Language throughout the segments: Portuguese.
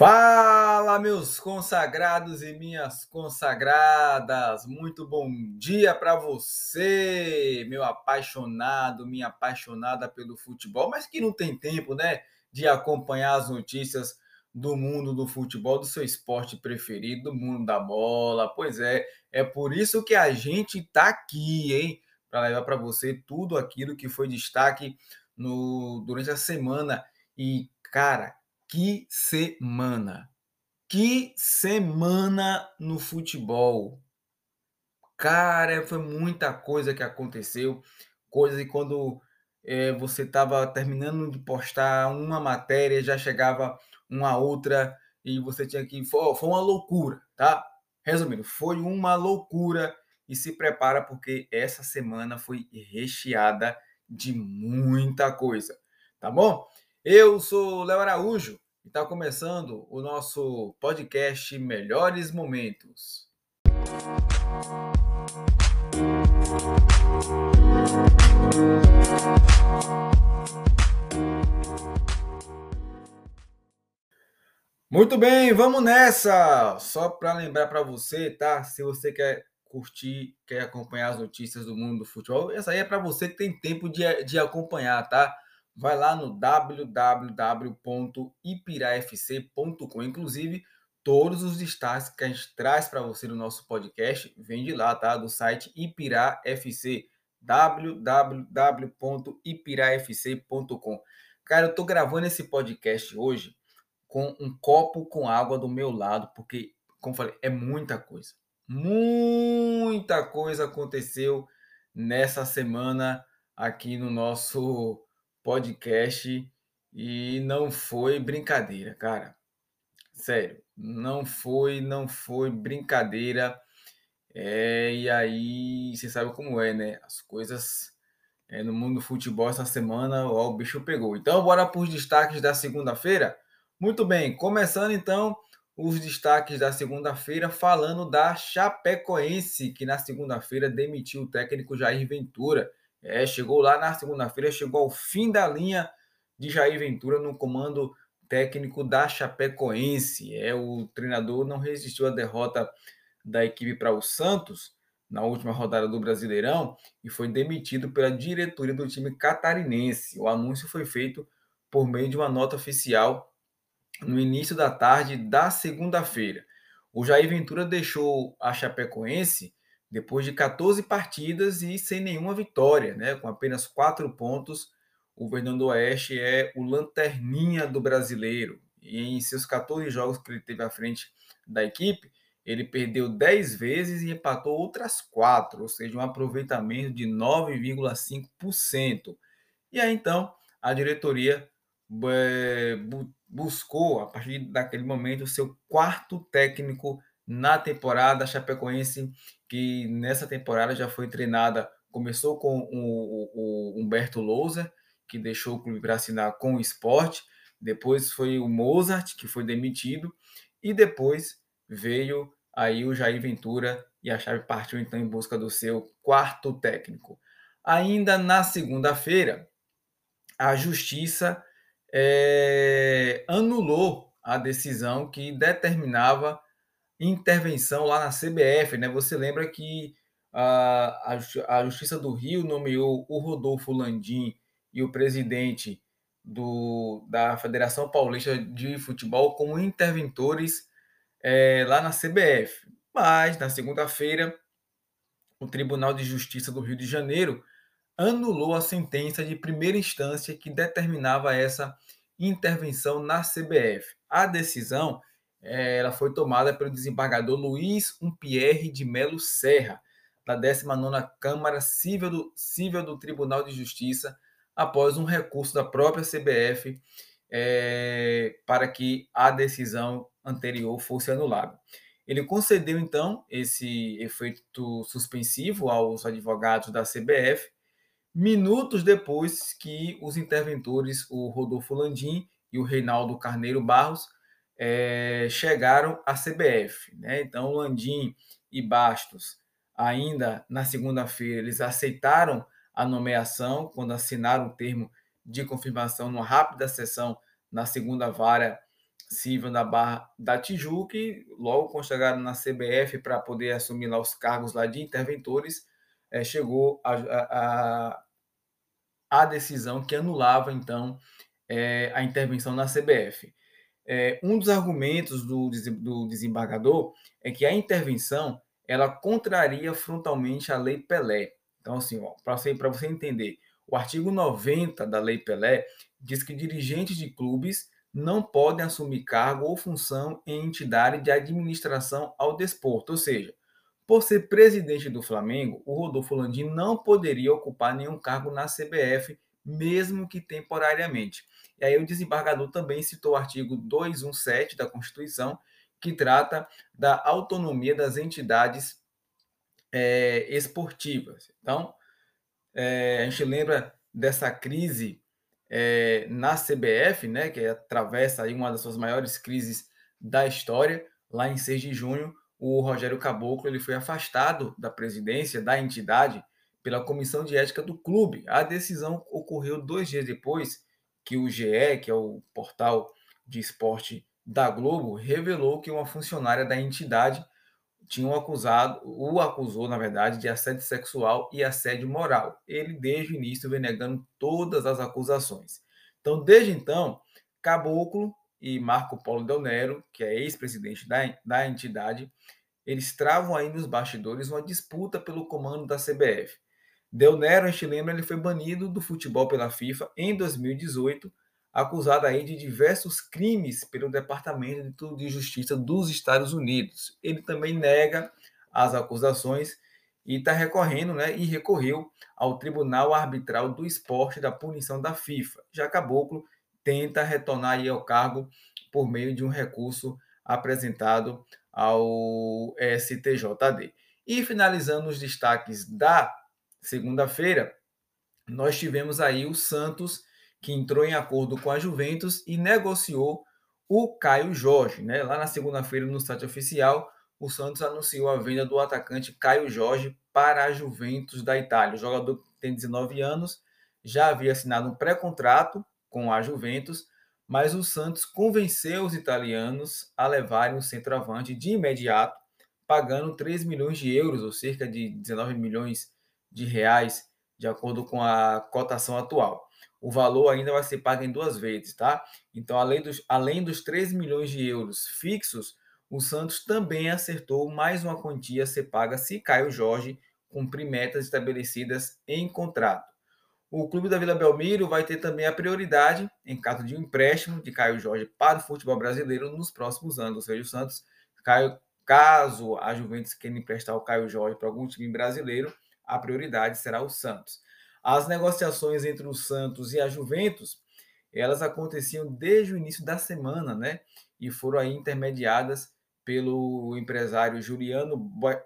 Fala, meus consagrados e minhas consagradas! Muito bom dia para você, meu apaixonado, minha apaixonada pelo futebol, mas que não tem tempo, né, de acompanhar as notícias do mundo do futebol, do seu esporte preferido, do mundo da bola. Pois é, é por isso que a gente tá aqui, hein, para levar para você tudo aquilo que foi destaque no durante a semana e, cara, que semana! Que semana no futebol! Cara, foi muita coisa que aconteceu. Coisas que quando é, você estava terminando de postar uma matéria, já chegava uma outra e você tinha que. Foi, foi uma loucura, tá? Resumindo, foi uma loucura e se prepara porque essa semana foi recheada de muita coisa, tá bom? Eu sou Léo Araújo e está começando o nosso podcast Melhores Momentos. Muito bem, vamos nessa! Só para lembrar para você, tá? Se você quer curtir, quer acompanhar as notícias do mundo do futebol, essa aí é para você que tem tempo de, de acompanhar, tá? Vai lá no www.ipirafc.com. Inclusive, todos os destaques que a gente traz para você no nosso podcast vem de lá, tá? Do site Ipirá FC, www.ipirafc.com. Cara, eu tô gravando esse podcast hoje com um copo com água do meu lado, porque, como falei, é muita coisa. Muita coisa aconteceu nessa semana aqui no nosso podcast e não foi brincadeira, cara. Sério, não foi, não foi brincadeira. É, e aí, você sabe como é, né? As coisas é, no mundo do futebol essa semana, ó, o bicho pegou. Então, bora para os destaques da segunda-feira? Muito bem, começando então os destaques da segunda-feira, falando da Chapecoense, que na segunda-feira demitiu o técnico Jair Ventura. É, chegou lá na segunda-feira, chegou ao fim da linha de Jair Ventura no comando técnico da Chapecoense. É, o treinador não resistiu à derrota da equipe para o Santos na última rodada do Brasileirão e foi demitido pela diretoria do time catarinense. O anúncio foi feito por meio de uma nota oficial no início da tarde da segunda-feira. O Jair Ventura deixou a Chapecoense depois de 14 partidas e sem nenhuma vitória, né? com apenas quatro pontos, o Fernando Oeste é o lanterninha do brasileiro. E em seus 14 jogos que ele teve à frente da equipe, ele perdeu 10 vezes e empatou outras 4, ou seja, um aproveitamento de 9,5%. E aí então a diretoria é, buscou, a partir daquele momento, o seu quarto técnico na temporada. A Chapecoense, que nessa temporada já foi treinada, começou com o, o Humberto Lousa, que deixou o clube para assinar com o esporte. Depois foi o Mozart, que foi demitido. E depois veio aí o Jair Ventura e a chave partiu então em busca do seu quarto técnico. Ainda na segunda-feira, a justiça é, anulou a decisão que determinava intervenção lá na CBF, né? Você lembra que a, a, Justiça do Rio nomeou o Rodolfo Landim e o presidente do, da Federação Paulista de Futebol como interventores é, lá na CBF. Mas, na segunda-feira, o Tribunal de Justiça do Rio de Janeiro anulou a sentença de primeira instância que determinava essa intervenção na CBF. A decisão ela foi tomada pelo desembargador Luiz Umpierre de Melo Serra, da 19ª Câmara Civil do, Civil do Tribunal de Justiça, após um recurso da própria CBF é, para que a decisão anterior fosse anulada. Ele concedeu, então, esse efeito suspensivo aos advogados da CBF, minutos depois que os interventores, o Rodolfo Landim e o Reinaldo Carneiro Barros, é, chegaram à CBF. Né? Então, Landim e Bastos, ainda na segunda-feira, eles aceitaram a nomeação quando assinaram o termo de confirmação numa rápida sessão na segunda vara civil na Barra da Tijuca e logo quando chegaram na CBF para poder assumir lá os cargos lá de interventores, é, chegou a, a, a, decisão que anulava então é, a intervenção na CBF. É, um dos argumentos do, do desembargador é que a intervenção ela contraria frontalmente a Lei Pelé. Então, assim, para você, você entender, o artigo 90 da Lei Pelé diz que dirigentes de clubes não podem assumir cargo ou função em entidade de administração ao desporto. Ou seja, por ser presidente do Flamengo, o Rodolfo Landim não poderia ocupar nenhum cargo na CBF, mesmo que temporariamente. E aí o desembargador também citou o artigo 217 da Constituição, que trata da autonomia das entidades é, esportivas. Então, é, a gente lembra dessa crise é, na CBF, né, que atravessa aí uma das suas maiores crises da história, lá em 6 de junho, o Rogério Caboclo ele foi afastado da presidência da entidade pela comissão de ética do clube. A decisão ocorreu dois dias depois que o GE, que é o portal de esporte da Globo, revelou que uma funcionária da entidade tinha um acusado, o acusou, na verdade, de assédio sexual e assédio moral. Ele, desde o início, vem negando todas as acusações. Então, desde então, Caboclo e Marco Polo Del Nero, que é ex-presidente da, da entidade, eles travam aí nos bastidores uma disputa pelo comando da CBF. Del Nero, a gente lembra, ele foi banido do futebol pela FIFA em 2018 acusado aí de diversos crimes pelo Departamento de Justiça dos Estados Unidos. Ele também nega as acusações e está recorrendo, né, e recorreu ao Tribunal Arbitral do Esporte da punição da FIFA. Já Caboclo tenta retornar aí ao cargo por meio de um recurso apresentado ao STJD. E finalizando os destaques da segunda-feira, nós tivemos aí o Santos que entrou em acordo com a Juventus e negociou o Caio Jorge. Né? Lá na segunda-feira, no site oficial, o Santos anunciou a venda do atacante Caio Jorge para a Juventus da Itália. O jogador tem 19 anos, já havia assinado um pré-contrato com a Juventus, mas o Santos convenceu os italianos a levarem o centroavante de imediato, pagando 3 milhões de euros, ou cerca de 19 milhões de reais, de acordo com a cotação atual o valor ainda vai ser pago em duas vezes, tá? Então, além dos, além dos 3 milhões de euros fixos, o Santos também acertou mais uma quantia a ser paga se Caio Jorge cumprir metas estabelecidas em contrato. O clube da Vila Belmiro vai ter também a prioridade em caso de um empréstimo de Caio Jorge para o futebol brasileiro nos próximos anos. Ou seja, o Santos, Caio, caso a Juventus queira emprestar o Caio Jorge para algum time brasileiro, a prioridade será o Santos. As negociações entre o Santos e a Juventus, elas aconteciam desde o início da semana, né? E foram aí intermediadas pelo empresário Juliano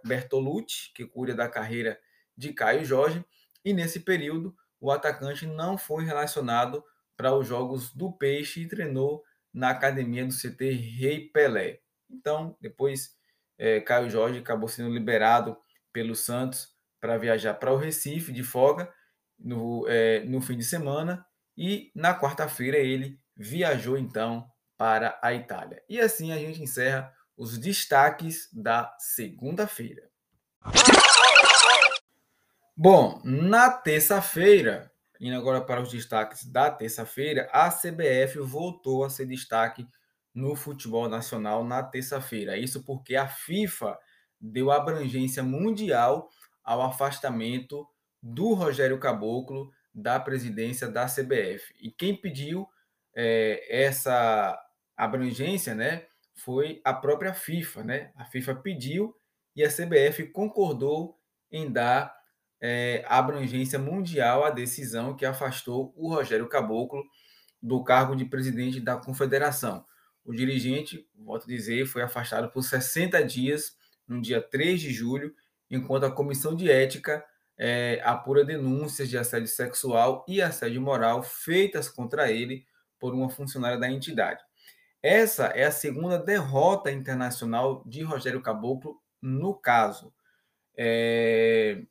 Bertolucci, que cuida da carreira de Caio Jorge, e nesse período o atacante não foi relacionado para os jogos do Peixe e treinou na academia do CT Rei Pelé. Então, depois é, Caio Jorge acabou sendo liberado pelo Santos para viajar para o Recife de folga no, é, no fim de semana e na quarta-feira ele viajou então para a Itália. E assim a gente encerra os destaques da segunda-feira. Bom, na terça-feira, indo agora para os destaques da terça-feira, a CBF voltou a ser destaque no futebol nacional na terça-feira. Isso porque a FIFA deu abrangência mundial ao afastamento do Rogério Caboclo da presidência da CBF. E quem pediu é, essa abrangência né, foi a própria FIFA. Né? A FIFA pediu e a CBF concordou em dar é, abrangência mundial à decisão que afastou o Rogério Caboclo do cargo de presidente da confederação. O dirigente, volto a dizer, foi afastado por 60 dias no dia 3 de julho, enquanto a comissão de ética é, apura denúncias de assédio sexual e assédio moral feitas contra ele por uma funcionária da entidade. Essa é a segunda derrota internacional de Rogério Caboclo no caso. É,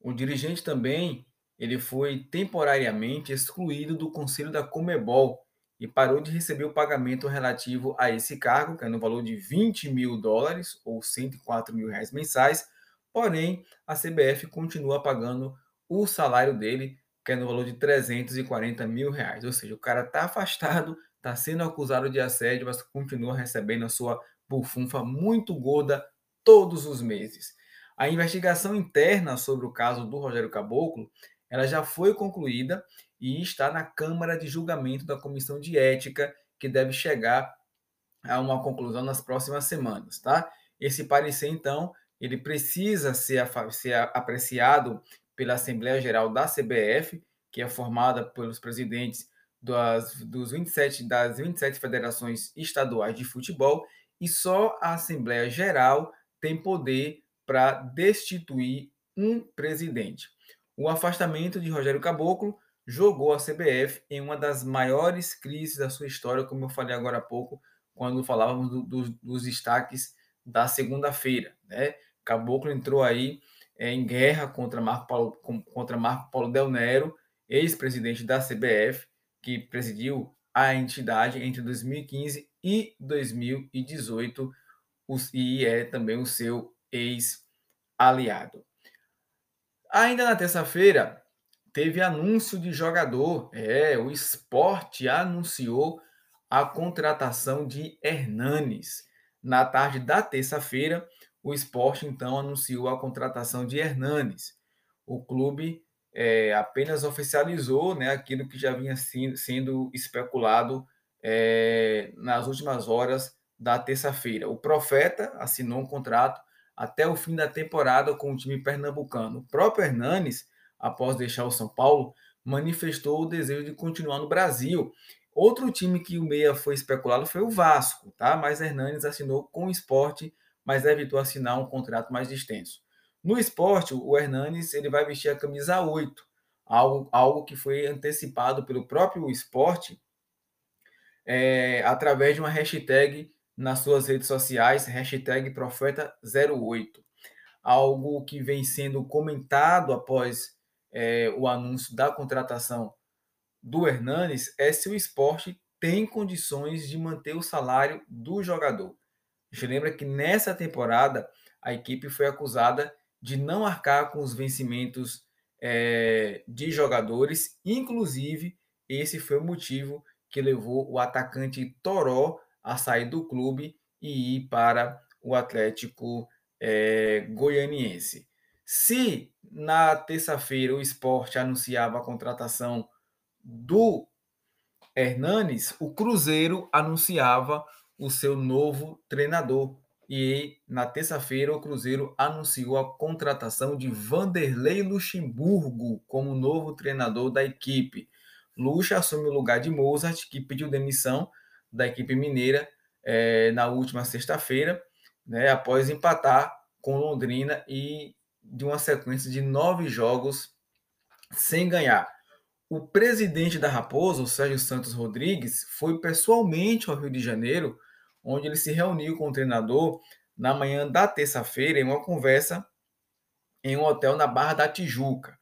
o dirigente também ele foi temporariamente excluído do Conselho da Comebol e parou de receber o pagamento relativo a esse cargo, que é no valor de 20 mil dólares ou 104 mil reais mensais. Porém, a CBF continua pagando o salário dele, que é no valor de 340 mil reais. Ou seja, o cara está afastado, está sendo acusado de assédio, mas continua recebendo a sua bufunfa muito gorda todos os meses. A investigação interna sobre o caso do Rogério Caboclo, ela já foi concluída e está na Câmara de Julgamento da Comissão de Ética, que deve chegar a uma conclusão nas próximas semanas, tá? Esse parecer, então, ele precisa ser, ser apreciado pela Assembleia Geral da CBF, que é formada pelos presidentes das, dos 27, das 27 federações estaduais de futebol, e só a Assembleia Geral tem poder para destituir um presidente. O afastamento de Rogério Caboclo jogou a CBF em uma das maiores crises da sua história, como eu falei agora há pouco, quando falávamos do, do, dos destaques da segunda-feira. Né? Caboclo entrou aí é, em guerra contra Marco Paulo, contra Marco Paulo Del Nero, ex-presidente da CBF, que presidiu a entidade entre 2015 e 2018 e é também o seu ex-aliado. Ainda na terça-feira, teve anúncio de jogador. É, o esporte anunciou a contratação de Hernanes. Na tarde da terça-feira, o esporte então anunciou a contratação de Hernanes. O clube é, apenas oficializou né, aquilo que já vinha sendo especulado é, nas últimas horas da terça-feira. O Profeta assinou um contrato até o fim da temporada com o time pernambucano. O próprio Hernanes, após deixar o São Paulo, manifestou o desejo de continuar no Brasil. Outro time que o Meia foi especulado foi o Vasco, tá? Mas Hernanes assinou com o esporte, mas evitou assinar um contrato mais extenso. No esporte, o Hernanes ele vai vestir a camisa 8, algo, algo que foi antecipado pelo próprio esporte é, através de uma hashtag nas suas redes sociais, hashtag Profeta08. Algo que vem sendo comentado após é, o anúncio da contratação do Hernanes é se o esporte tem condições de manter o salário do jogador. A gente lembra que nessa temporada a equipe foi acusada de não arcar com os vencimentos é, de jogadores, inclusive esse foi o motivo que levou o atacante Toró a sair do clube e ir para o Atlético é, Goianiense. Se na terça-feira o esporte anunciava a contratação do Hernanes, o Cruzeiro anunciava o seu novo treinador. E na terça-feira o Cruzeiro anunciou a contratação de Vanderlei Luxemburgo como novo treinador da equipe. Luxa assume o lugar de Mozart, que pediu demissão da equipe mineira é, na última sexta-feira, né, após empatar com Londrina e de uma sequência de nove jogos sem ganhar. O presidente da Raposa, o Sérgio Santos Rodrigues, foi pessoalmente ao Rio de Janeiro, onde ele se reuniu com o treinador na manhã da terça-feira em uma conversa em um hotel na Barra da Tijuca.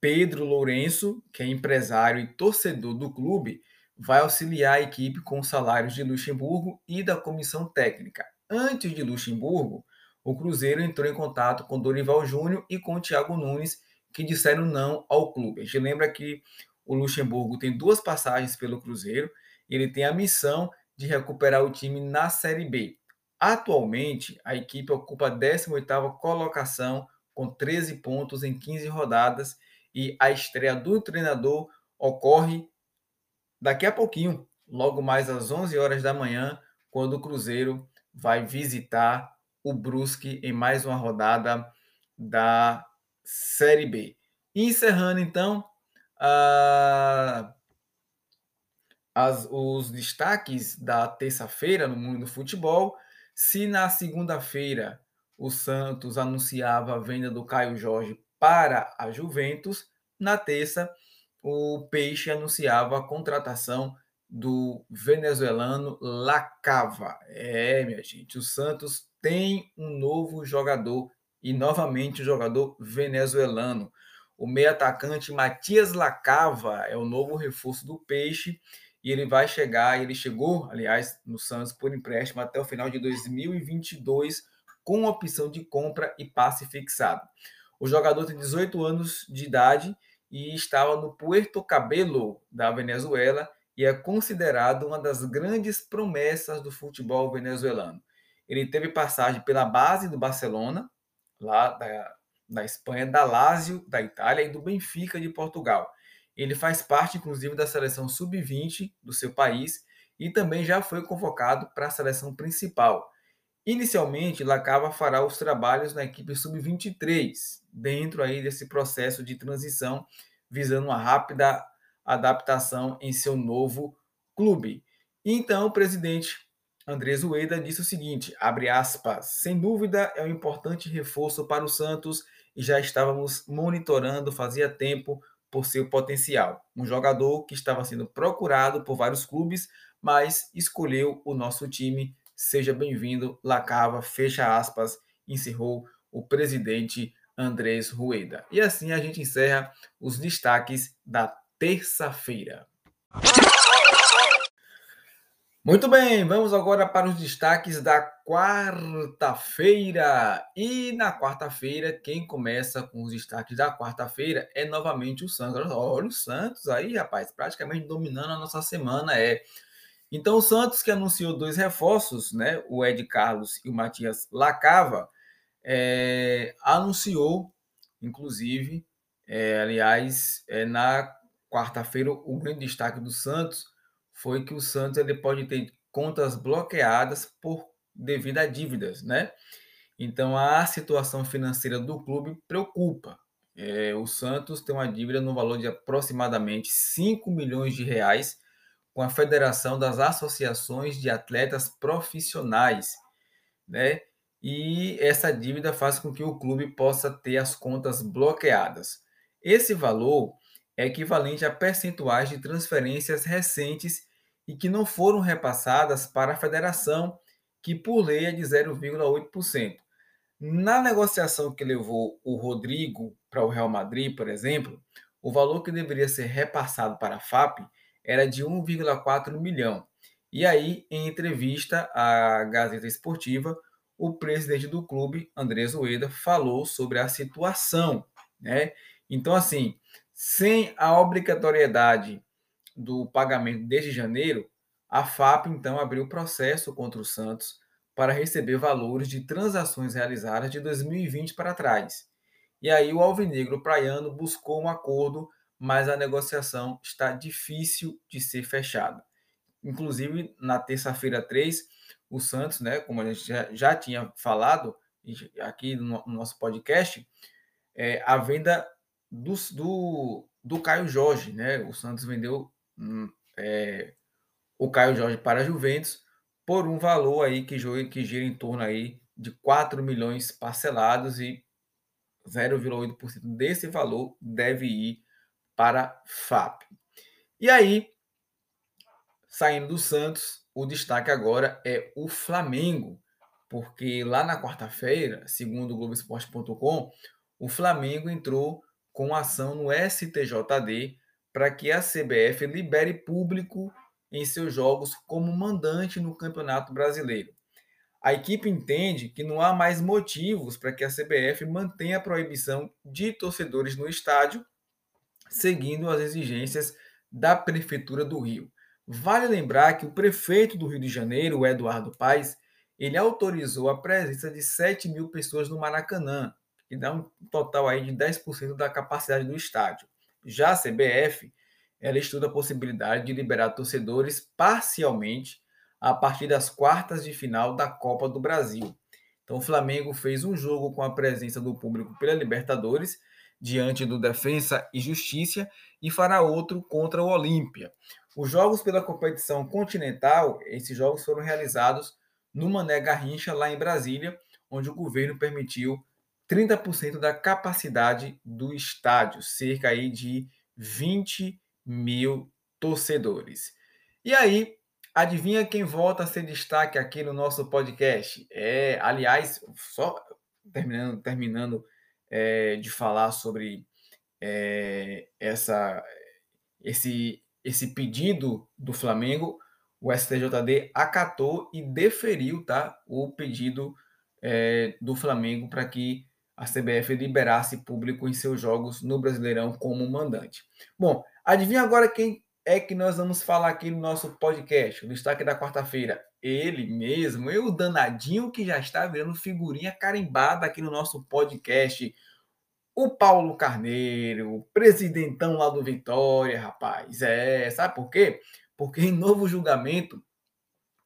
Pedro Lourenço, que é empresário e torcedor do clube, vai auxiliar a equipe com os salários de Luxemburgo e da comissão técnica. Antes de Luxemburgo, o Cruzeiro entrou em contato com Dorival Júnior e com Thiago Nunes, que disseram não ao clube. A gente lembra que o Luxemburgo tem duas passagens pelo Cruzeiro, ele tem a missão de recuperar o time na Série B. Atualmente, a equipe ocupa a 18ª colocação com 13 pontos em 15 rodadas e a estreia do treinador ocorre daqui a pouquinho, logo mais às 11 horas da manhã, quando o Cruzeiro vai visitar o Brusque em mais uma rodada da Série B. encerrando então as, os destaques da terça-feira no mundo do futebol. Se na segunda-feira o Santos anunciava a venda do Caio Jorge para a Juventus, na terça o Peixe anunciava a contratação do venezuelano Lacava. É, minha gente, o Santos tem um novo jogador e novamente um jogador venezuelano. O meio atacante Matias Lacava é o novo reforço do Peixe e ele vai chegar, ele chegou, aliás, no Santos por empréstimo até o final de 2022 com opção de compra e passe fixado. O jogador tem 18 anos de idade e estava no Puerto Cabello da Venezuela e é considerado uma das grandes promessas do futebol venezuelano. Ele teve passagem pela base do Barcelona, lá da, da Espanha, da Lazio, da Itália e do Benfica de Portugal. Ele faz parte, inclusive, da seleção sub-20 do seu país e também já foi convocado para a seleção principal. Inicialmente, Lacava fará os trabalhos na equipe sub-23, dentro aí desse processo de transição, visando uma rápida adaptação em seu novo clube. Então, o presidente Andrés Ueda disse o seguinte, abre aspas, sem dúvida é um importante reforço para o Santos e já estávamos monitorando fazia tempo por seu potencial. Um jogador que estava sendo procurado por vários clubes, mas escolheu o nosso time. Seja bem-vindo, Lacava, fecha aspas, encerrou o presidente Andrés Rueda. E assim a gente encerra os destaques da terça-feira. Muito bem, vamos agora para os destaques da quarta-feira. E na quarta-feira, quem começa com os destaques da quarta-feira é novamente o Santos. Olha o Santos aí, rapaz, praticamente dominando a nossa semana. É. Então, o Santos, que anunciou dois reforços, né? O Ed Carlos e o Matias Lacava, é, anunciou, inclusive, é, aliás, é, na quarta-feira, o grande destaque do Santos foi que o Santos ele pode ter contas bloqueadas por devido a dívidas, né? Então a situação financeira do clube preocupa. É, o Santos tem uma dívida no valor de aproximadamente 5 milhões de reais com a Federação das Associações de Atletas Profissionais, né? E essa dívida faz com que o clube possa ter as contas bloqueadas. Esse valor é equivalente a percentuais de transferências recentes e que não foram repassadas para a federação, que por lei é de 0,8%. Na negociação que levou o Rodrigo para o Real Madrid, por exemplo, o valor que deveria ser repassado para a FAP era de 1,4 milhão. E aí, em entrevista à Gazeta Esportiva, o presidente do clube, Andrés Ueda, falou sobre a situação, né? Então, assim, sem a obrigatoriedade do pagamento desde janeiro, a FAP então abriu processo contra o Santos para receber valores de transações realizadas de 2020 para trás. E aí o Alvinegro Praiano buscou um acordo, mas a negociação está difícil de ser fechada. Inclusive, na terça-feira 3, o Santos, né, como a gente já, já tinha falado aqui no, no nosso podcast, é, a venda do, do, do Caio Jorge, né? O Santos vendeu é, o Caio Jorge para a Juventus por um valor aí que, que gira em torno aí de 4 milhões parcelados e 0,8% desse valor deve ir para FAP. E aí, saindo do Santos, o destaque agora é o Flamengo, porque lá na quarta-feira, segundo o Globoesporte.com, o Flamengo entrou com ação no STJD para que a CBF libere público em seus jogos como mandante no Campeonato Brasileiro. A equipe entende que não há mais motivos para que a CBF mantenha a proibição de torcedores no estádio, seguindo as exigências da Prefeitura do Rio. Vale lembrar que o prefeito do Rio de Janeiro, Eduardo Paes, ele autorizou a presença de 7 mil pessoas no Maracanã, que dá um total aí de 10% da capacidade do estádio. Já a CBF, ela estuda a possibilidade de liberar torcedores parcialmente a partir das quartas de final da Copa do Brasil. Então, o Flamengo fez um jogo com a presença do público pela Libertadores, diante do Defensa e Justiça, e fará outro contra o Olímpia. Os jogos pela competição continental, esses jogos foram realizados no Mané Garrincha, lá em Brasília, onde o governo permitiu 30% da capacidade do estádio, cerca aí de 20 mil torcedores. E aí, adivinha quem volta a ser destaque aqui no nosso podcast? É, aliás, só terminando, terminando é, de falar sobre é, essa, esse esse pedido do Flamengo, o STJD acatou e deferiu tá, o pedido é, do Flamengo para que a CBF liberasse público em seus jogos no Brasileirão como mandante. Bom, adivinha agora quem é que nós vamos falar aqui no nosso podcast, o destaque da quarta-feira? Ele mesmo, eu, danadinho que já está virando figurinha carimbada aqui no nosso podcast. O Paulo Carneiro, o presidentão lá do Vitória, rapaz. É, sabe por quê? Porque em novo julgamento,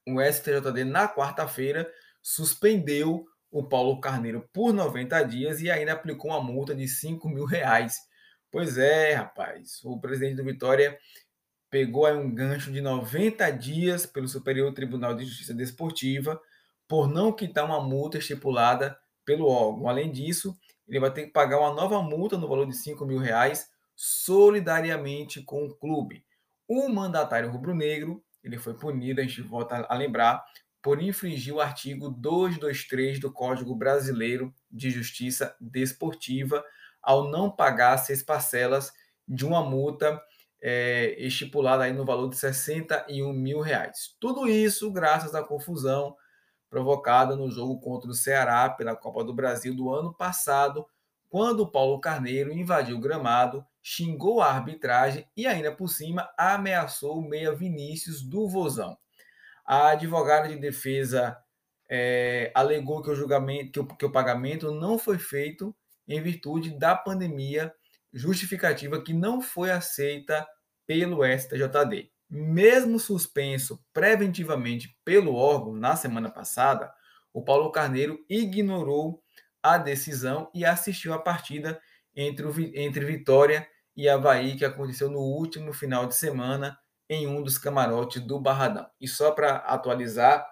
o STJD na quarta-feira suspendeu o Paulo Carneiro por 90 dias e ainda aplicou uma multa de 5 mil reais. Pois é, rapaz. O presidente do Vitória pegou aí um gancho de 90 dias pelo Superior Tribunal de Justiça Desportiva por não quitar uma multa estipulada pelo órgão. Além disso, ele vai ter que pagar uma nova multa no valor de 5 mil reais solidariamente com o clube. O mandatário rubro-negro ele foi punido, a gente volta a lembrar, por infringir o artigo 223 do Código Brasileiro de Justiça Desportiva ao não pagar seis parcelas de uma multa é, estipulada aí no valor de 61 mil reais. Tudo isso graças à confusão provocada no jogo contra o Ceará pela Copa do Brasil do ano passado, quando o Paulo Carneiro invadiu o gramado, xingou a arbitragem e ainda por cima ameaçou o meia Vinícius do Vozão. A advogada de defesa é, alegou que o julgamento, que o, que o pagamento não foi feito em virtude da pandemia, justificativa que não foi aceita pelo STJD. Mesmo suspenso preventivamente pelo órgão na semana passada, o Paulo Carneiro ignorou a decisão e assistiu à partida entre, o, entre Vitória e Havaí, que aconteceu no último final de semana, em um dos camarotes do Barradão. E só para atualizar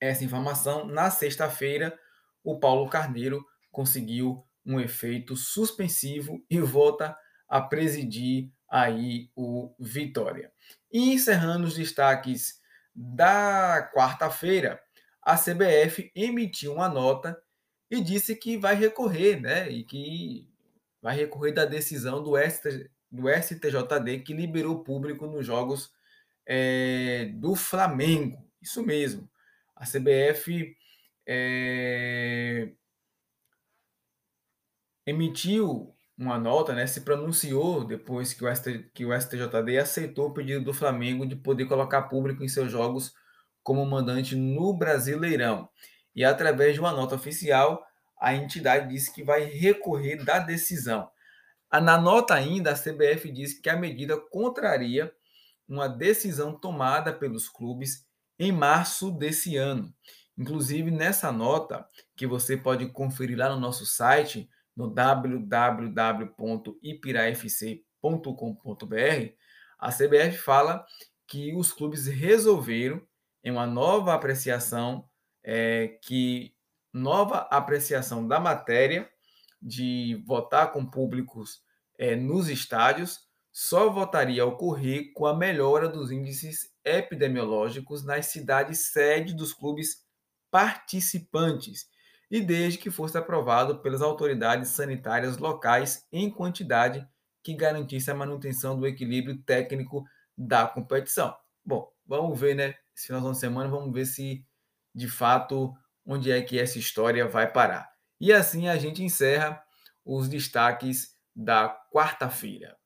essa informação, na sexta-feira, o Paulo Carneiro conseguiu um efeito suspensivo e volta a presidir aí o Vitória. E encerrando os destaques da quarta-feira, a CBF emitiu uma nota e disse que vai recorrer, né? E que vai recorrer da decisão do ST, do STJD que liberou público nos jogos é, do Flamengo. Isso mesmo. A CBF é, emitiu uma nota, né, se pronunciou depois que o, ST, que o STJD aceitou o pedido do Flamengo de poder colocar público em seus jogos como mandante no Brasileirão. E através de uma nota oficial, a entidade disse que vai recorrer da decisão. Na nota ainda, a CBF diz que a medida contraria uma decisão tomada pelos clubes em março desse ano. Inclusive, nessa nota, que você pode conferir lá no nosso site, no www.ipirafc.com.br, a CBF fala que os clubes resolveram, em uma nova apreciação, é, que nova apreciação da matéria de votar com públicos é, nos estádios só voltaria a ocorrer com a melhora dos índices epidemiológicos nas cidades sede dos clubes participantes e desde que fosse aprovado pelas autoridades sanitárias locais em quantidade que garantisse a manutenção do equilíbrio técnico da competição. Bom, vamos ver, né? Esse final de semana, vamos ver se de fato onde é que essa história vai parar. E assim a gente encerra os destaques da quarta-feira.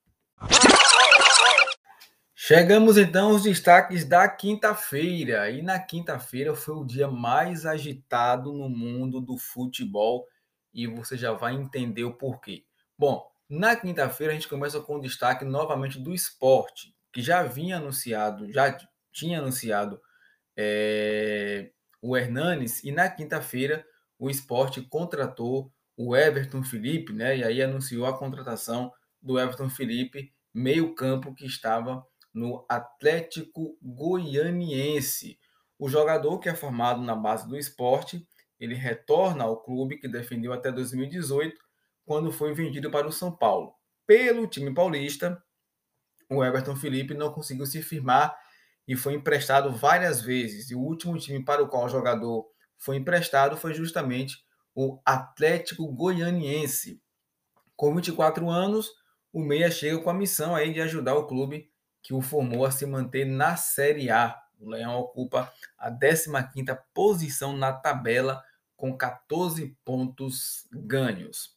Chegamos então aos destaques da quinta-feira. E na quinta-feira foi o dia mais agitado no mundo do futebol e você já vai entender o porquê. Bom, na quinta-feira a gente começa com o destaque novamente do esporte, que já vinha anunciado, já tinha anunciado é, o Hernanes, e na quinta-feira o esporte contratou o Everton Felipe, né? E aí anunciou a contratação do Everton Felipe, meio-campo que estava no Atlético Goianiense. O jogador que é formado na base do esporte, ele retorna ao clube que defendeu até 2018, quando foi vendido para o São Paulo. Pelo time paulista, o Everton Felipe não conseguiu se firmar e foi emprestado várias vezes. E o último time para o qual o jogador foi emprestado foi justamente o Atlético Goianiense. Com 24 anos, o Meia chega com a missão aí de ajudar o clube que o formou a se manter na Série A. O Leão ocupa a 15ª posição na tabela com 14 pontos ganhos.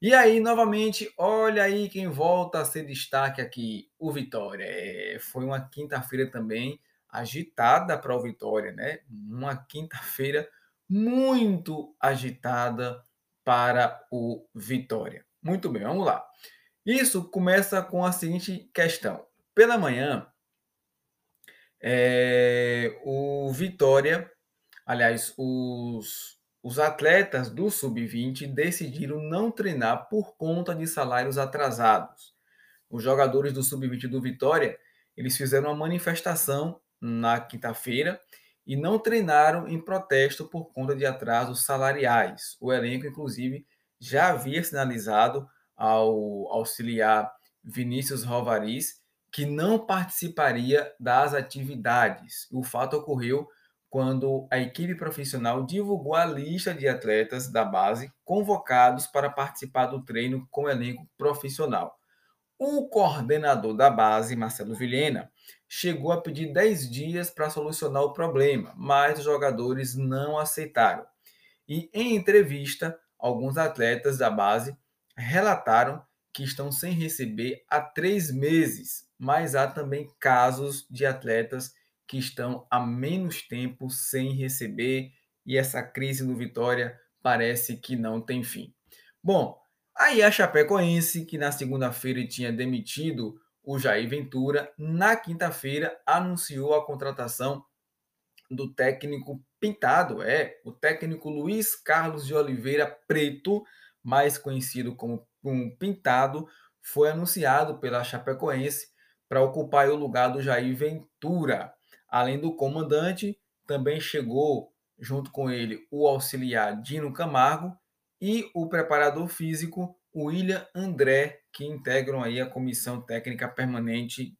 E aí, novamente, olha aí quem volta a ser destaque aqui, o Vitória. É, foi uma quinta-feira também agitada para o Vitória, né? Uma quinta-feira muito agitada para o Vitória. Muito bem, vamos lá. Isso começa com a seguinte questão. Pela manhã, é, o Vitória, aliás, os, os atletas do Sub-20 decidiram não treinar por conta de salários atrasados. Os jogadores do Sub-20 do Vitória, eles fizeram uma manifestação na quinta-feira e não treinaram em protesto por conta de atrasos salariais. O elenco, inclusive, já havia sinalizado ao auxiliar Vinícius Rovariz que não participaria das atividades. O fato ocorreu quando a equipe profissional divulgou a lista de atletas da base convocados para participar do treino com o elenco profissional. O coordenador da base, Marcelo Vilhena, chegou a pedir 10 dias para solucionar o problema, mas os jogadores não aceitaram. E em entrevista, alguns atletas da base relataram que estão sem receber há três meses, mas há também casos de atletas que estão há menos tempo sem receber e essa crise no Vitória parece que não tem fim. Bom, aí a Chapecoense, que na segunda-feira tinha demitido o Jair Ventura, na quinta-feira anunciou a contratação do técnico Pintado, é, o técnico Luiz Carlos de Oliveira Preto, mais conhecido como um Pintado, foi anunciado pela Chapecoense para ocupar o lugar do Jair Ventura. Além do comandante, também chegou junto com ele o auxiliar Dino Camargo e o preparador físico William André, que integram aí a comissão técnica permanente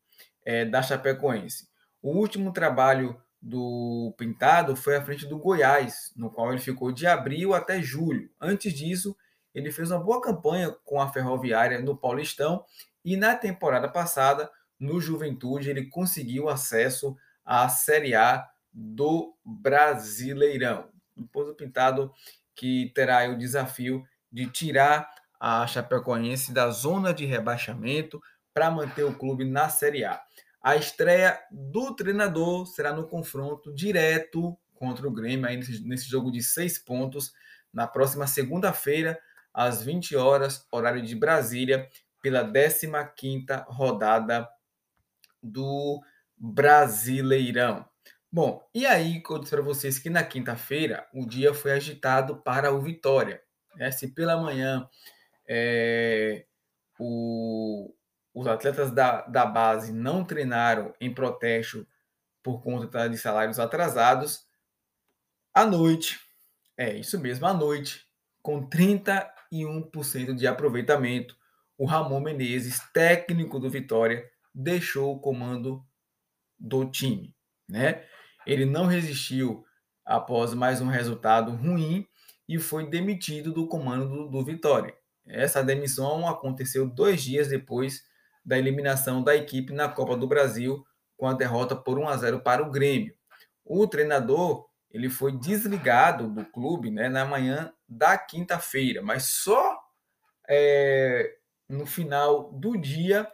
é, da Chapecoense. O último trabalho do Pintado foi à frente do Goiás, no qual ele ficou de abril até julho. Antes disso, ele fez uma boa campanha com a Ferroviária no Paulistão e na temporada passada, no Juventude, ele conseguiu acesso à Série A do Brasileirão. Depois o Pintado que terá o desafio de tirar a Chapecoense da zona de rebaixamento para manter o clube na Série A. A estreia do treinador será no confronto direto contra o Grêmio, aí nesse, nesse jogo de seis pontos, na próxima segunda-feira, às 20 horas, horário de Brasília, pela 15ª rodada do Brasileirão. Bom, e aí eu disse para vocês que na quinta-feira o dia foi agitado para o Vitória. É, se pela manhã é, o, os atletas da, da base não treinaram em protesto por conta de salários atrasados, à noite, é isso mesmo, à noite, com 30 1% de aproveitamento. O Ramon Menezes, técnico do Vitória, deixou o comando do time, né? Ele não resistiu após mais um resultado ruim e foi demitido do comando do, do Vitória. Essa demissão aconteceu dois dias depois da eliminação da equipe na Copa do Brasil com a derrota por 1 a 0 para o Grêmio. O treinador ele foi desligado do clube né, na manhã da quinta-feira, mas só é, no final do dia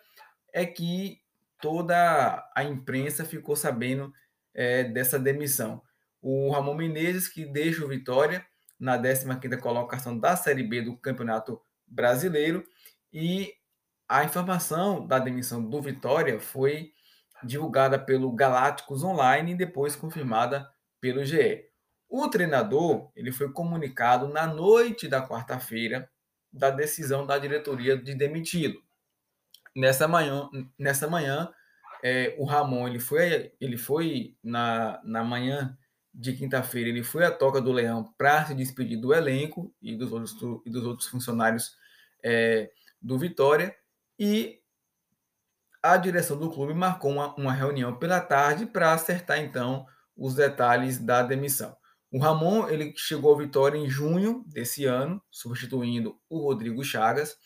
é que toda a imprensa ficou sabendo é, dessa demissão. O Ramon Menezes, que deixa o Vitória na 15ª colocação da Série B do Campeonato Brasileiro, e a informação da demissão do Vitória foi divulgada pelo Galácticos Online e depois confirmada pelo GE. O treinador ele foi comunicado na noite da quarta-feira da decisão da diretoria de demiti-lo. Nessa manhã, nessa manhã é, o Ramon ele foi, ele foi na, na manhã de quinta-feira ele foi à toca do Leão para se despedir do elenco e dos outros, e dos outros funcionários é, do Vitória e a direção do clube marcou uma, uma reunião pela tarde para acertar então os detalhes da demissão. O Ramon ele chegou ao Vitória em junho desse ano, substituindo o Rodrigo Chagas.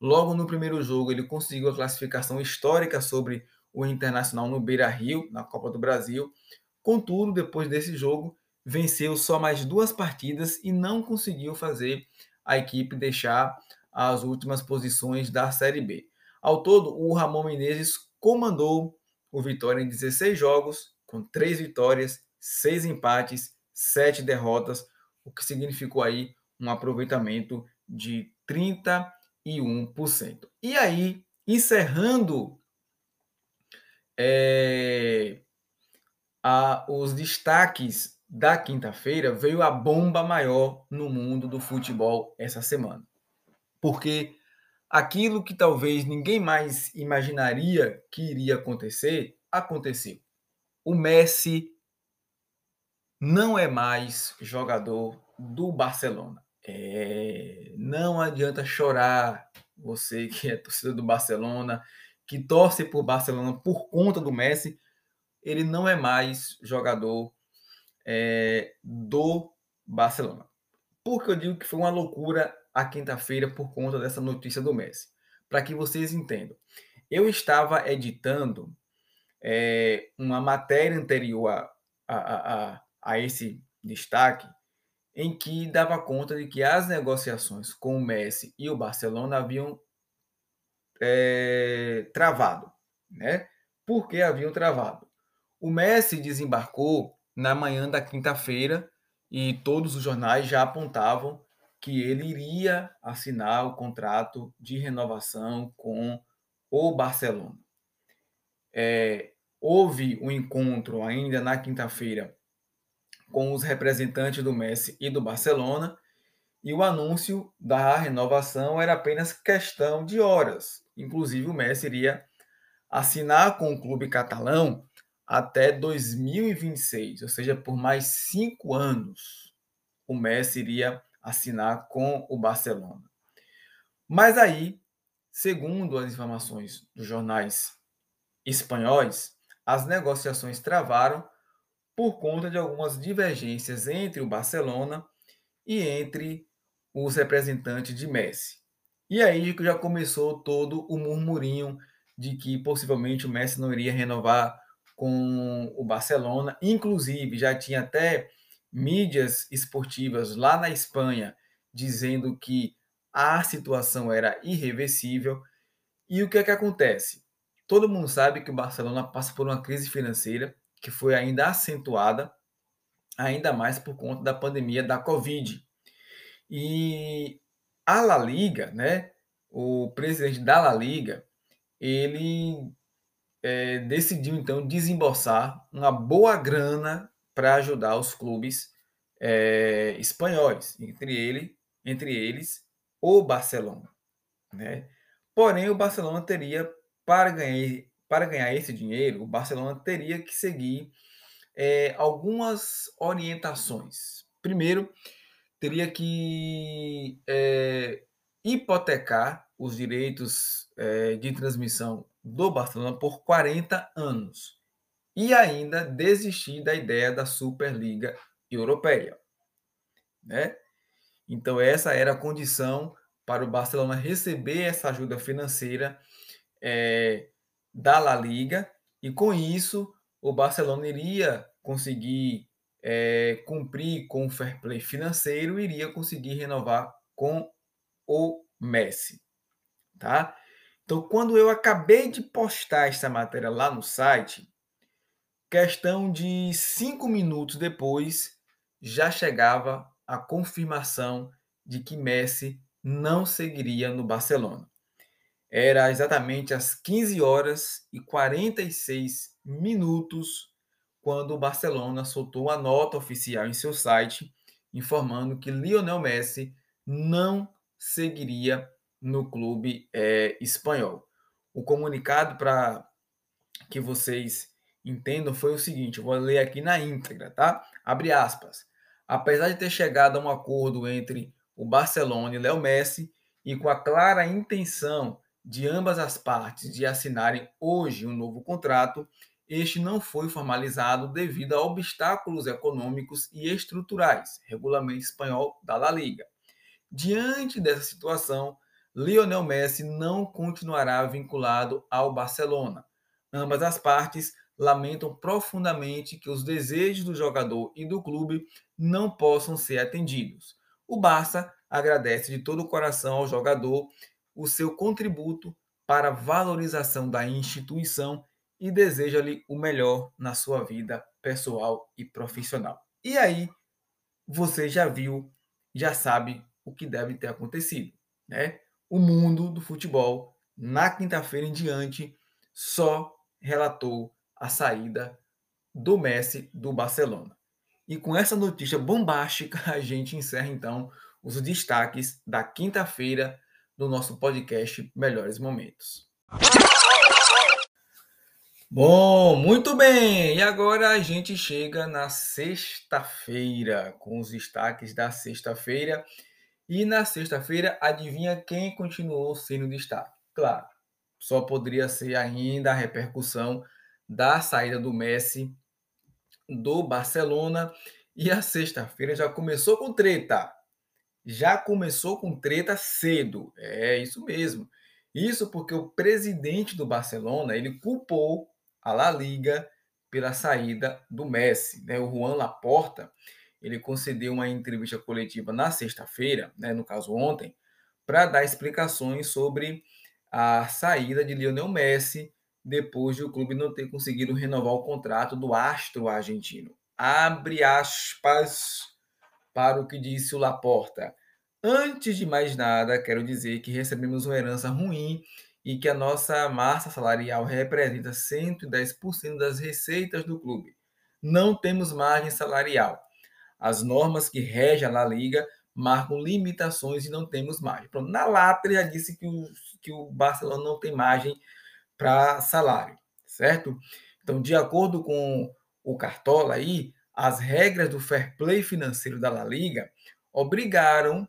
Logo no primeiro jogo, ele conseguiu a classificação histórica sobre o Internacional no Beira-Rio, na Copa do Brasil. Contudo, depois desse jogo, venceu só mais duas partidas e não conseguiu fazer a equipe deixar as últimas posições da Série B. Ao todo, o Ramon Menezes comandou o Vitória em 16 jogos, com 3 vitórias, 6 empates, 7 derrotas, o que significou aí um aproveitamento de 31%. E aí, encerrando é, a, os destaques da quinta-feira, veio a bomba maior no mundo do futebol essa semana. Porque aquilo que talvez ninguém mais imaginaria que iria acontecer, aconteceu. O Messi não é mais jogador do Barcelona. É, não adianta chorar, você que é torcedor do Barcelona, que torce por Barcelona por conta do Messi, ele não é mais jogador é, do Barcelona. Por que eu digo que foi uma loucura a quinta-feira por conta dessa notícia do Messi? Para que vocês entendam. Eu estava editando é, uma matéria anterior a, a, a, a esse destaque em que dava conta de que as negociações com o Messi e o Barcelona haviam é, travado, né? Por que haviam travado? O Messi desembarcou na manhã da quinta-feira e todos os jornais já apontavam que ele iria assinar o contrato de renovação com o Barcelona. É, houve um encontro ainda na quinta-feira com os representantes do Messi e do Barcelona, e o anúncio da renovação era apenas questão de horas. Inclusive, o Messi iria assinar com o clube catalão até 2026, ou seja, por mais cinco anos, o Messi iria assinar com o Barcelona. Mas aí, segundo as informações dos jornais espanhóis, as negociações travaram por conta de algumas divergências entre o Barcelona e entre os representantes de Messi. E aí já começou todo o murmurinho de que possivelmente o Messi não iria renovar com o Barcelona. Inclusive, já tinha até mídias esportivas lá na Espanha dizendo que a situação era irreversível. E o que é que acontece? Todo mundo sabe que o Barcelona passa por uma crise financeira que foi ainda acentuada, ainda mais por conta da pandemia da Covid. E a La Liga, né, o presidente da La Liga, ele é, decidiu então desembolsar uma boa grana para ajudar os clubes é, espanhóis, entre, ele, entre eles o Barcelona. Né? Porém, o Barcelona teria, para ganhar para ganhar esse dinheiro, o Barcelona teria que seguir é, algumas orientações. Primeiro, teria que é, hipotecar os direitos é, de transmissão do Barcelona por 40 anos e ainda desistir da ideia da Superliga Europeia. Né? Então, essa era a condição para o Barcelona receber essa ajuda financeira é, da La Liga, e com isso o Barcelona iria conseguir é, cumprir com o fair play financeiro, iria conseguir renovar com o Messi, tá? Então, quando eu acabei de postar essa matéria lá no site, questão de cinco minutos depois, já chegava a confirmação de que Messi não seguiria no Barcelona. Era exatamente às 15 horas e 46 minutos quando o Barcelona soltou a nota oficial em seu site informando que Lionel Messi não seguiria no clube é, espanhol. O comunicado para que vocês entendam foi o seguinte, eu vou ler aqui na íntegra, tá? Abre aspas. Apesar de ter chegado a um acordo entre o Barcelona e Léo Messi e com a clara intenção de ambas as partes de assinarem hoje um novo contrato, este não foi formalizado devido a obstáculos econômicos e estruturais, regulamento espanhol da La Liga. Diante dessa situação, Lionel Messi não continuará vinculado ao Barcelona. ambas as partes lamentam profundamente que os desejos do jogador e do clube não possam ser atendidos. O Barça agradece de todo o coração ao jogador o seu contributo para a valorização da instituição e deseja-lhe o melhor na sua vida pessoal e profissional. E aí, você já viu, já sabe o que deve ter acontecido, né? O mundo do futebol, na quinta-feira em diante, só relatou a saída do Messi do Barcelona. E com essa notícia bombástica, a gente encerra então os destaques da quinta-feira do nosso podcast Melhores Momentos. Bom, muito bem. E agora a gente chega na sexta-feira, com os destaques da sexta-feira. E na sexta-feira, adivinha quem continuou sendo destaque? Claro, só poderia ser ainda a repercussão da saída do Messi do Barcelona. E a sexta-feira já começou com treta. Já começou com treta cedo. É isso mesmo. Isso porque o presidente do Barcelona ele culpou a La Liga pela saída do Messi. Né? O Juan Laporta ele concedeu uma entrevista coletiva na sexta-feira, né, no caso ontem, para dar explicações sobre a saída de Lionel Messi depois de o clube não ter conseguido renovar o contrato do astro argentino. Abre aspas para o que disse o Laporta. Antes de mais nada, quero dizer que recebemos uma herança ruim e que a nossa massa salarial representa 110% das receitas do clube. Não temos margem salarial. As normas que regem a Liga marcam limitações e não temos margem. Pronto, na Latra já disse que o, que o Barcelona não tem margem para salário, certo? Então, de acordo com o Cartola aí, as regras do fair play financeiro da La Liga obrigaram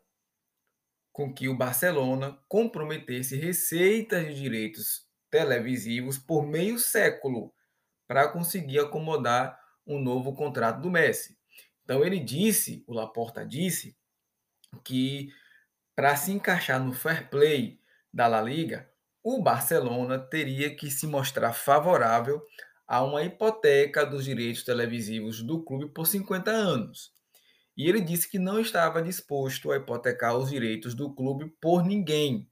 com que o Barcelona comprometesse receitas de direitos televisivos por meio século para conseguir acomodar um novo contrato do Messi. Então ele disse, o Laporta disse, que para se encaixar no fair play da La Liga, o Barcelona teria que se mostrar favorável a uma hipoteca dos direitos televisivos do clube por 50 anos. E ele disse que não estava disposto a hipotecar os direitos do clube por ninguém.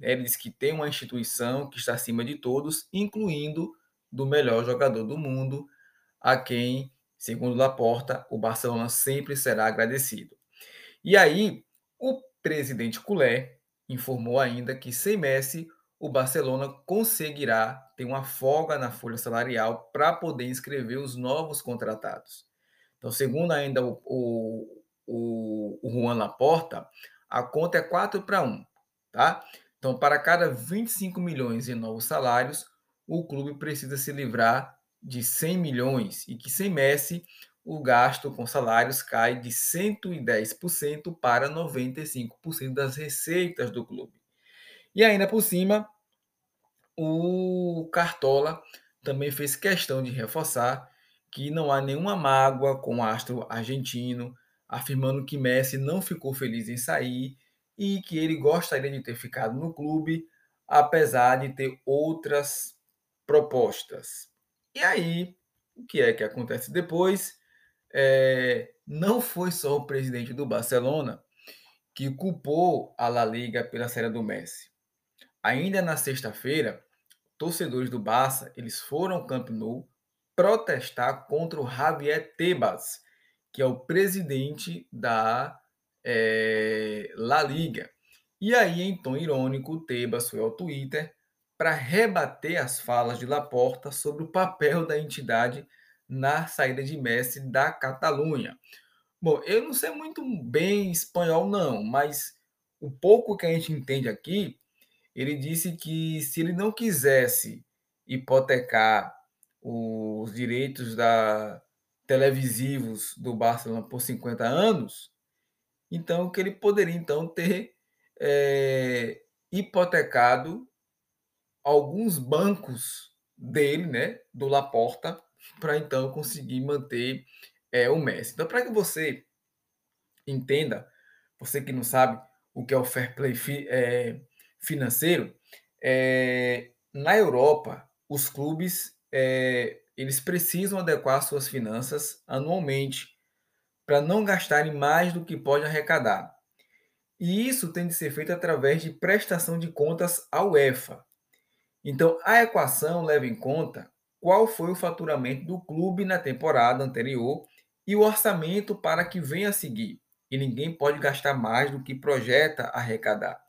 Ele disse que tem uma instituição que está acima de todos, incluindo do melhor jogador do mundo, a quem, segundo Laporta, o Barcelona sempre será agradecido. E aí, o presidente Culé informou ainda que sem Messi, o Barcelona conseguirá ter uma folga na folha salarial para poder inscrever os novos contratados. Então, segundo ainda o, o, o, Juan Laporta, a conta é 4 para 1, tá? Então, para cada 25 milhões em novos salários, o clube precisa se livrar de 100 milhões e que sem Messi o gasto com salários cai de 110% para 95% das receitas do clube. E ainda por cima, o Cartola também fez questão de reforçar que não há nenhuma mágoa com o astro argentino, afirmando que Messi não ficou feliz em sair e que ele gostaria de ter ficado no clube, apesar de ter outras propostas. E aí, o que é que acontece depois? É, não foi só o presidente do Barcelona que culpou a La Liga pela série do Messi. Ainda na sexta-feira, torcedores do Barça eles foram ao Camp Nou protestar contra o Javier Tebas, que é o presidente da é, La Liga. E aí, em tom irônico, Tebas foi ao Twitter para rebater as falas de Laporta sobre o papel da entidade na saída de Messi da Catalunha. Bom, eu não sei muito bem espanhol, não, mas o pouco que a gente entende aqui, ele disse que se ele não quisesse hipotecar os direitos da, televisivos do Barcelona por 50 anos, então que ele poderia então ter é, hipotecado alguns bancos dele, né, do Laporta, para então conseguir manter é, o Messi. Então, para que você entenda, você que não sabe o que é o fair play é, financeiro, é, na Europa os clubes é, eles precisam adequar suas finanças anualmente para não gastarem mais do que pode arrecadar. E isso tem de ser feito através de prestação de contas à UEFA. Então, a equação leva em conta qual foi o faturamento do clube na temporada anterior e o orçamento para que venha a seguir. E ninguém pode gastar mais do que projeta arrecadar.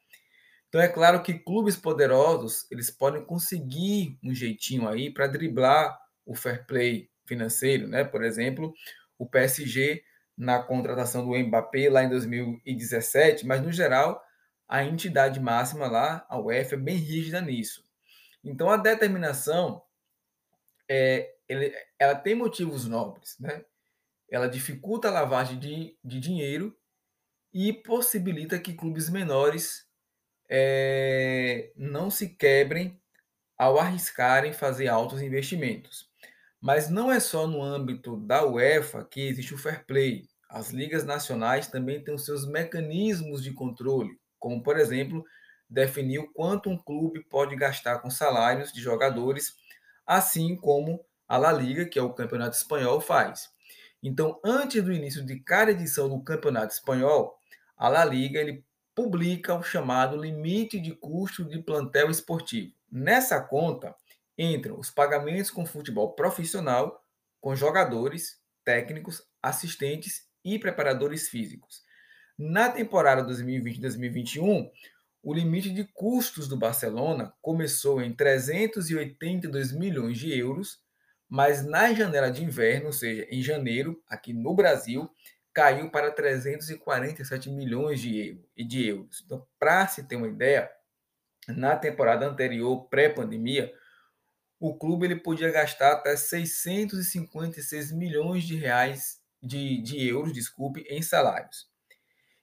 Então é claro que clubes poderosos, eles podem conseguir um jeitinho aí para driblar o fair play financeiro, né? Por exemplo, o PSG na contratação do Mbappé lá em 2017, mas no geral a entidade máxima lá, a UEFA, é bem rígida nisso. Então a determinação é, ela tem motivos nobres, né? Ela dificulta a lavagem de, de dinheiro e possibilita que clubes menores é, não se quebrem ao arriscarem fazer altos investimentos. Mas não é só no âmbito da UEFA que existe o fair play. As ligas nacionais também têm os seus mecanismos de controle, como, por exemplo, definir o quanto um clube pode gastar com salários de jogadores, assim como a La Liga, que é o campeonato espanhol, faz. Então, antes do início de cada edição do campeonato espanhol, a La Liga ele publica o chamado limite de custo de plantel esportivo. Nessa conta entram os pagamentos com futebol profissional, com jogadores, técnicos, assistentes e preparadores físicos. Na temporada 2020-2021, o limite de custos do Barcelona começou em 382 milhões de euros, mas na janela de inverno, ou seja, em janeiro, aqui no Brasil, caiu para 347 milhões de, euros. Então, para se ter uma ideia, na temporada anterior, pré-pandemia, o clube ele podia gastar até 656 milhões de reais de, de euros, desculpe, em salários.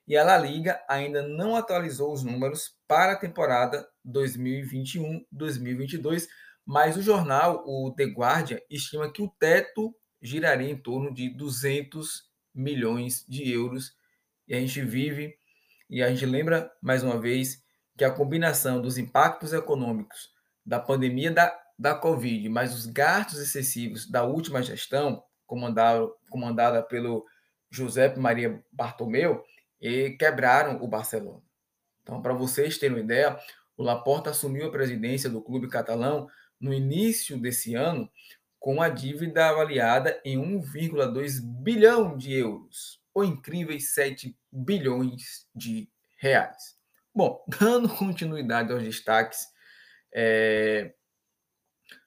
E a La Liga ainda não atualizou os números para a temporada 2021-2022, mas o jornal, o The Guardian, estima que o teto giraria em torno de 200 milhões de euros. E a gente vive e a gente lembra mais uma vez que a combinação dos impactos econômicos da pandemia da, da Covid, mais os gastos excessivos da última gestão, comandada, comandada pelo José Maria Bartomeu, e quebraram o Barcelona. Então, para vocês terem uma ideia, o Laporta assumiu a presidência do clube catalão no início desse ano com a dívida avaliada em 1,2 bilhão de euros, ou incríveis 7 bilhões de reais. Bom, dando continuidade aos destaques é,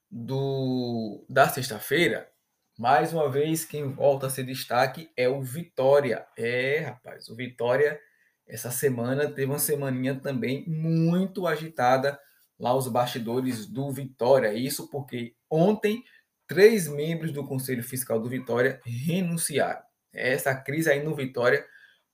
do, da sexta-feira, mais uma vez quem volta a ser destaque é o Vitória. É, rapaz, o Vitória essa semana teve uma semaninha também muito agitada lá os bastidores do Vitória. Isso porque ontem três membros do Conselho Fiscal do Vitória renunciaram. Essa crise aí no Vitória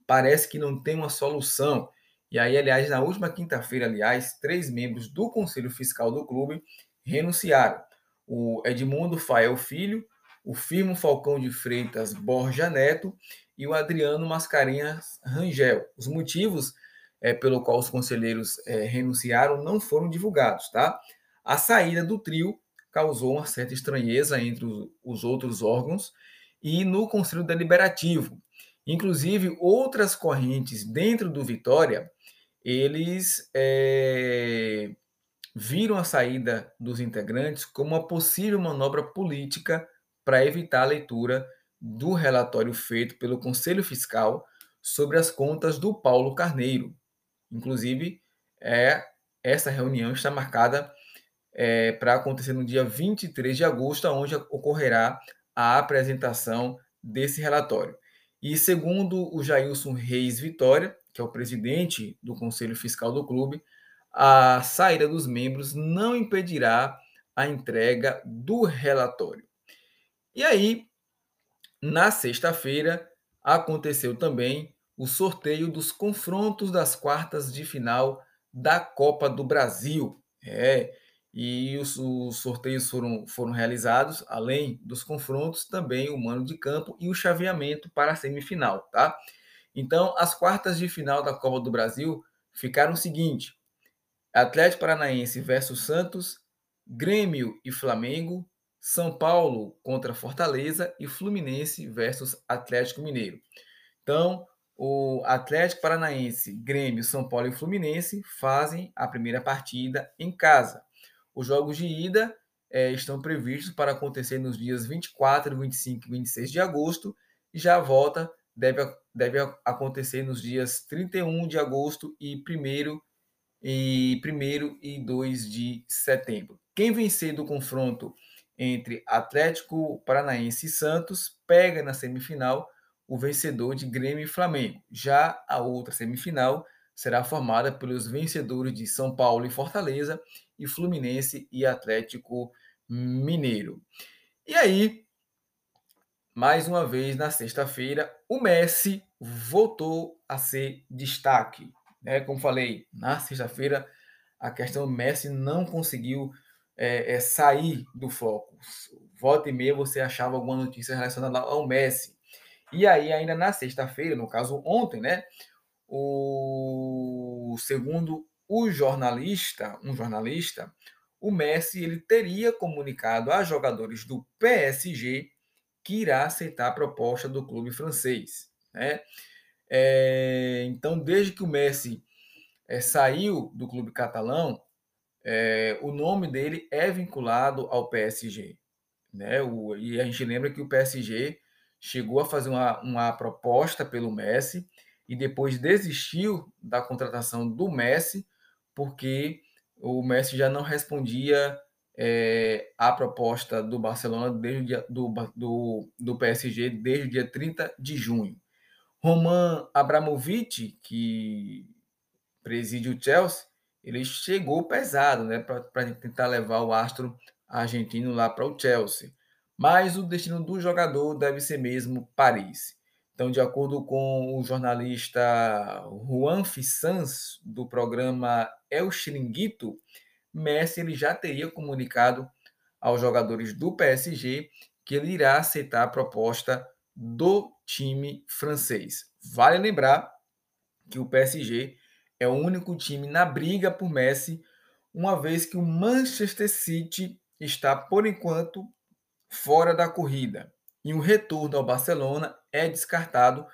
parece que não tem uma solução. E aí, aliás, na última quinta-feira, aliás, três membros do Conselho Fiscal do clube renunciaram. O Edmundo Fael Filho, o Firmo Falcão de Freitas Borja Neto e o Adriano Mascarenhas Rangel. Os motivos é, pelo qual os conselheiros é, renunciaram não foram divulgados, tá? A saída do trio causou uma certa estranheza entre os outros órgãos e no Conselho Deliberativo. Inclusive, outras correntes dentro do Vitória, eles é, viram a saída dos integrantes como uma possível manobra política para evitar a leitura do relatório feito pelo Conselho Fiscal sobre as contas do Paulo Carneiro. Inclusive, é, essa reunião está marcada é, para acontecer no dia 23 de agosto, onde ocorrerá a apresentação desse relatório. E segundo o Jailson Reis Vitória, que é o presidente do Conselho Fiscal do clube, a saída dos membros não impedirá a entrega do relatório. E aí, na sexta-feira, aconteceu também o sorteio dos confrontos das quartas de final da Copa do Brasil. É, e os, os, sorteios foram, foram realizados, além dos confrontos, também o mano de campo e o chaveamento para a semifinal, tá? Então, as quartas de final da Copa do Brasil ficaram o seguinte: Atlético Paranaense versus Santos, Grêmio e Flamengo, São Paulo contra Fortaleza e Fluminense versus Atlético Mineiro. Então, o Atlético Paranaense, Grêmio, São Paulo e Fluminense fazem a primeira partida em casa. Os jogos de ida é, estão previstos para acontecer nos dias 24, 25 e 26 de agosto, e já a volta deve, deve acontecer nos dias 31 de agosto e 1 e 1 e 2 de setembro. Quem vencer do confronto entre Atlético Paranaense e Santos pega na semifinal o vencedor de Grêmio e Flamengo. Já a outra semifinal será formada pelos vencedores de São Paulo e Fortaleza e Fluminense e Atlético Mineiro. E aí, mais uma vez na sexta-feira, o Messi voltou a ser destaque. Né? Como falei, na sexta-feira a questão Messi não conseguiu é, é, sair do foco. Volta e meia você achava alguma notícia relacionada ao Messi. E aí, ainda na sexta-feira, no caso ontem, né? O segundo o jornalista, um jornalista, o Messi ele teria comunicado a jogadores do PSG que irá aceitar a proposta do clube francês, né? É, então, desde que o Messi é, saiu do clube catalão, é, o nome dele é vinculado ao PSG. Né? O, e a gente lembra que o PSG chegou a fazer uma, uma proposta pelo Messi e depois desistiu da contratação do Messi, porque o Messi já não respondia é, à proposta do Barcelona desde o dia, do, do, do PSG desde o dia 30 de junho. Roman Abramovich, que preside o Chelsea, ele chegou pesado né, para tentar levar o astro argentino lá para o Chelsea. Mas o destino do jogador deve ser mesmo Paris. Então, de acordo com o jornalista Juan Fissans, do programa El Chiringuito, Messi ele já teria comunicado aos jogadores do PSG que ele irá aceitar a proposta do time francês. Vale lembrar que o PSG é o único time na briga por Messi, uma vez que o Manchester City está, por enquanto, fora da corrida. E o retorno ao Barcelona é descartado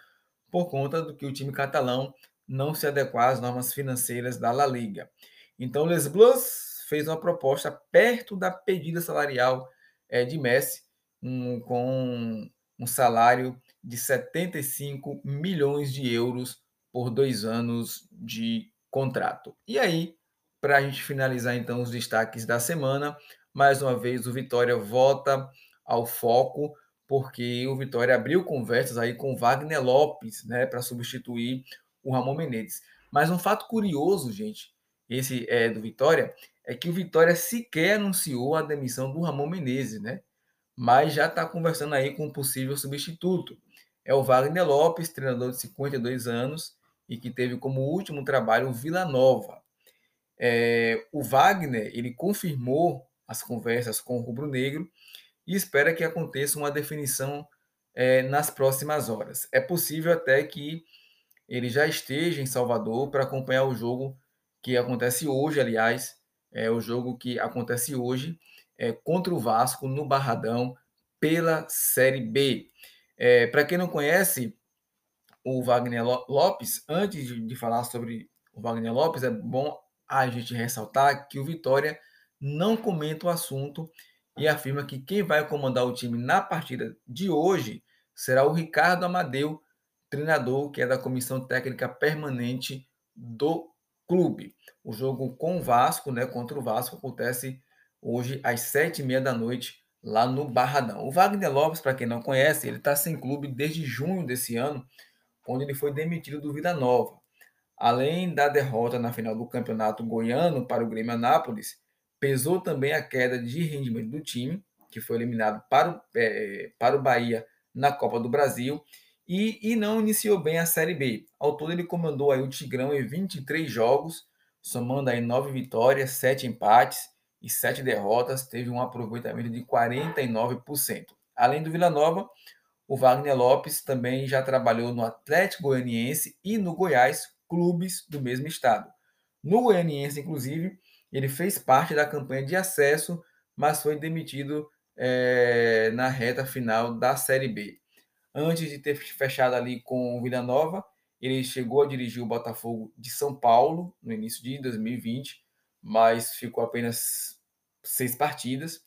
por conta do que o time catalão não se adequar às normas financeiras da La Liga. Então, Les Bleus fez uma proposta perto da pedida salarial é, de Messi, um, com um salário de 75 milhões de euros por dois anos de contrato. E aí, para a gente finalizar então os destaques da semana, mais uma vez o Vitória volta ao foco, porque o Vitória abriu conversas aí com Wagner Lopes, né, para substituir o Ramon Menezes. Mas um fato curioso, gente, esse é do Vitória, é que o Vitória sequer anunciou a demissão do Ramon Menezes, né? Mas já está conversando aí com um possível substituto. É o Wagner Lopes, treinador de 52 anos, e que teve como último trabalho o Vila Nova. É, o Wagner ele confirmou as conversas com o Rubro Negro e espera que aconteça uma definição é, nas próximas horas. É possível até que ele já esteja em Salvador para acompanhar o jogo que acontece hoje, aliás, é o jogo que acontece hoje é, contra o Vasco no Barradão pela Série B. É, para quem não conhece, o Wagner Lopes, antes de falar sobre o Wagner Lopes, é bom a gente ressaltar que o Vitória não comenta o assunto e afirma que quem vai comandar o time na partida de hoje será o Ricardo Amadeu, treinador que é da comissão técnica permanente do clube. O jogo com o Vasco, né, contra o Vasco, acontece hoje às sete e meia da noite lá no Barradão. O Wagner Lopes, para quem não conhece, ele está sem clube desde junho desse ano quando ele foi demitido do Vida Nova. Além da derrota na final do Campeonato Goiano para o Grêmio Anápolis, pesou também a queda de rendimento do time, que foi eliminado para o, é, para o Bahia na Copa do Brasil, e, e não iniciou bem a Série B. Ao todo, ele comandou aí o Tigrão em 23 jogos, somando aí 9 vitórias, 7 empates e 7 derrotas, teve um aproveitamento de 49%. Além do Vila Nova, o Wagner Lopes também já trabalhou no Atlético Goianiense e no Goiás, clubes do mesmo estado. No Goianiense, inclusive, Ele fez parte da campanha de acesso, mas foi demitido é, na reta final da Série B. Antes de ter fechado ali com o Vila Nova, ele chegou a dirigir o Botafogo de São Paulo no início de 2020, mas ficou apenas seis partidas.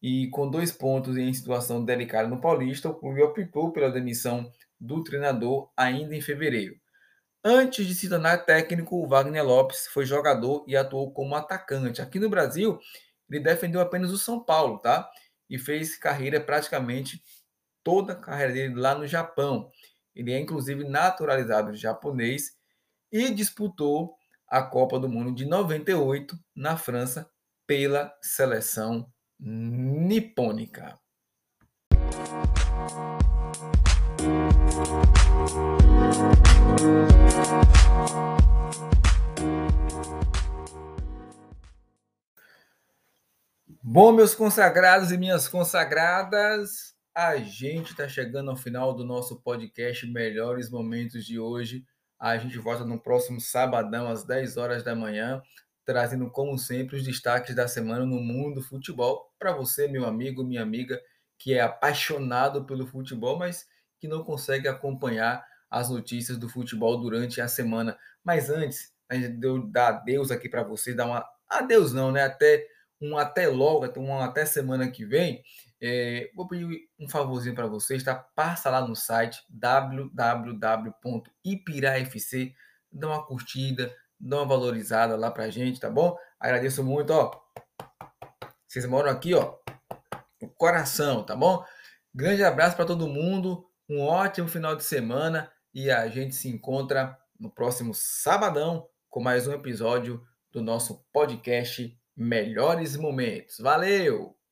E com dois pontos em situação delicada no Paulista, o clube optou pela demissão do treinador ainda em fevereiro. Antes de se tornar técnico, o Wagner Lopes foi jogador e atuou como atacante. Aqui no Brasil, ele defendeu apenas o São Paulo, tá? E fez carreira praticamente toda a carreira dele lá no Japão. Ele é inclusive naturalizado japonês e disputou a Copa do Mundo de 98 na França pela seleção nipônica. Bom, meus consagrados e minhas consagradas, a gente está chegando ao final do nosso podcast Melhores Momentos de hoje. A gente volta no próximo sabadão, às 10 horas da manhã, trazendo, como sempre, os destaques da semana no mundo do futebol. Para você, meu amigo, minha amiga, que é apaixonado pelo futebol, mas que não consegue acompanhar as notícias do futebol durante a semana. Mas antes, a gente deu dar adeus aqui para você, dar uma adeus não, né? Até um até logo, um até semana que vem. É, vou pedir um favorzinho para vocês, tá? Passa lá no site www.ipirafc, dá uma curtida, dá uma valorizada lá pra gente, tá bom? Agradeço muito, ó. Vocês moram aqui, ó, no coração, tá bom? Grande abraço para todo mundo, um ótimo final de semana e a gente se encontra no próximo sabadão com mais um episódio do nosso podcast Melhores Momentos. Valeu!